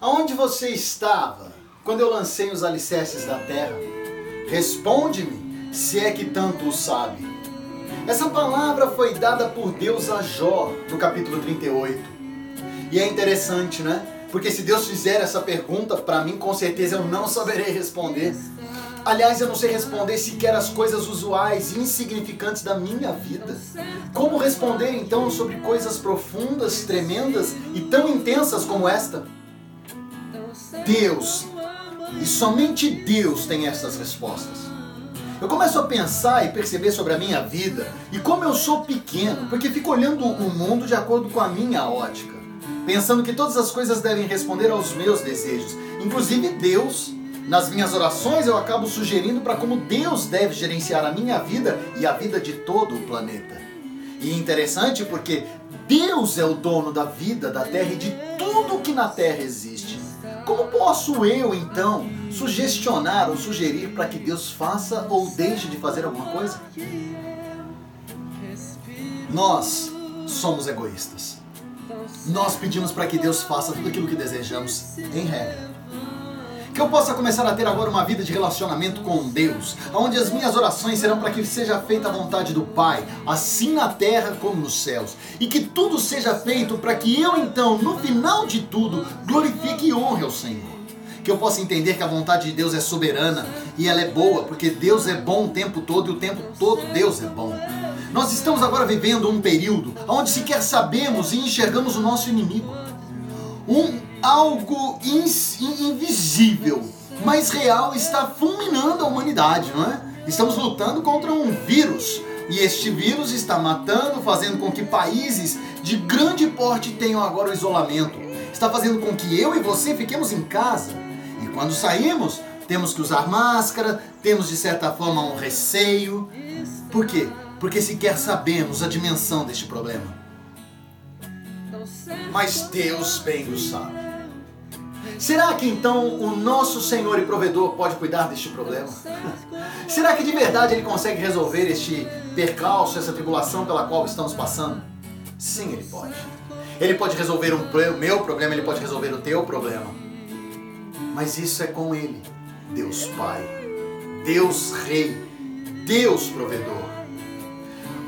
Aonde você estava quando eu lancei os alicerces da terra? Responde-me, se é que tanto o sabe. Essa palavra foi dada por Deus a Jó, no capítulo 38. E é interessante, né? Porque se Deus fizer essa pergunta para mim, com certeza eu não saberei responder. Aliás, eu não sei responder sequer as coisas usuais e insignificantes da minha vida. Como responder então sobre coisas profundas, tremendas e tão intensas como esta? Deus, e somente Deus tem essas respostas. Eu começo a pensar e perceber sobre a minha vida e como eu sou pequeno, porque fico olhando o mundo de acordo com a minha ótica, pensando que todas as coisas devem responder aos meus desejos, inclusive Deus nas minhas orações eu acabo sugerindo para como Deus deve gerenciar a minha vida e a vida de todo o planeta. E é interessante porque Deus é o dono da vida, da terra e de tudo que na terra existe. Como posso eu, então, sugestionar ou sugerir para que Deus faça ou deixe de fazer alguma coisa? Nós somos egoístas. Nós pedimos para que Deus faça tudo aquilo que desejamos, em regra. Que eu possa começar a ter agora uma vida de relacionamento com Deus, onde as minhas orações serão para que seja feita a vontade do Pai, assim na terra como nos céus. E que tudo seja feito para que eu então, no final de tudo, glorifique e honre ao Senhor. Que eu possa entender que a vontade de Deus é soberana e ela é boa, porque Deus é bom o tempo todo e o tempo todo Deus é bom. Nós estamos agora vivendo um período onde sequer sabemos e enxergamos o nosso inimigo. Um algo invisível, mas real, está fulminando a humanidade, não é? Estamos lutando contra um vírus. E este vírus está matando, fazendo com que países de grande porte tenham agora o isolamento. Está fazendo com que eu e você fiquemos em casa. E quando saímos, temos que usar máscara, temos de certa forma um receio. Por quê? Porque sequer sabemos a dimensão deste problema. Mas Deus bem o sabe. Será que então o nosso Senhor e provedor pode cuidar deste problema? Será que de verdade ele consegue resolver este percalço, essa tribulação pela qual estamos passando? Sim, ele pode. Ele pode resolver o meu problema, ele pode resolver o teu problema. Mas isso é com ele, Deus Pai, Deus Rei, Deus Provedor.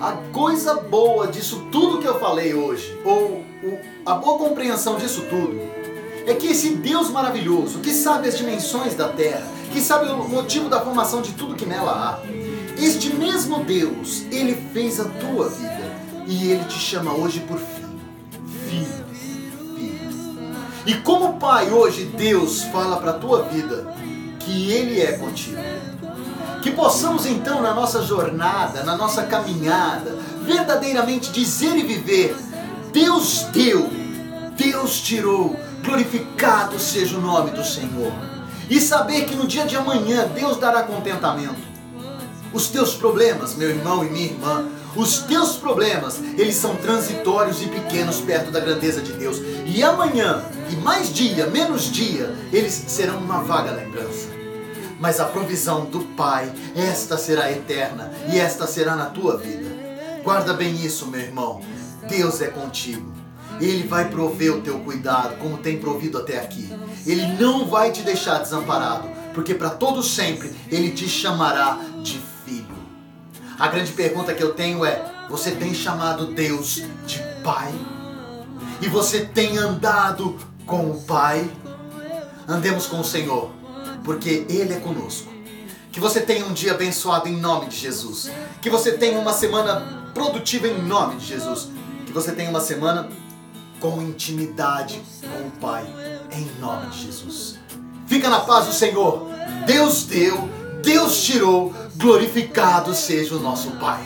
A coisa boa disso tudo que eu falei hoje, ou a boa compreensão disso tudo, é que esse Deus maravilhoso, que sabe as dimensões da terra, que sabe o motivo da formação de tudo que nela há, este mesmo Deus, ele fez a tua vida e ele te chama hoje por filho. Filho, filho. E como pai, hoje Deus fala para a tua vida que ele é contigo. Que possamos então na nossa jornada, na nossa caminhada, verdadeiramente dizer e viver: Deus deu, Deus tirou, glorificado seja o nome do Senhor. E saber que no dia de amanhã Deus dará contentamento. Os teus problemas, meu irmão e minha irmã, os teus problemas, eles são transitórios e pequenos perto da grandeza de Deus. E amanhã, e mais dia, menos dia, eles serão uma vaga lembrança. Mas a provisão do Pai, esta será eterna e esta será na tua vida. Guarda bem isso, meu irmão. Deus é contigo. Ele vai prover o teu cuidado, como tem provido até aqui. Ele não vai te deixar desamparado, porque para todo sempre ele te chamará de filho. A grande pergunta que eu tenho é: você tem chamado Deus de Pai? E você tem andado com o Pai? Andemos com o Senhor, porque Ele é conosco. Que você tenha um dia abençoado em nome de Jesus. Que você tenha uma semana produtiva em nome de Jesus. Que você tenha uma semana com intimidade com o Pai, em nome de Jesus. Fica na paz do Senhor. Deus deu, Deus tirou, glorificado seja o nosso Pai.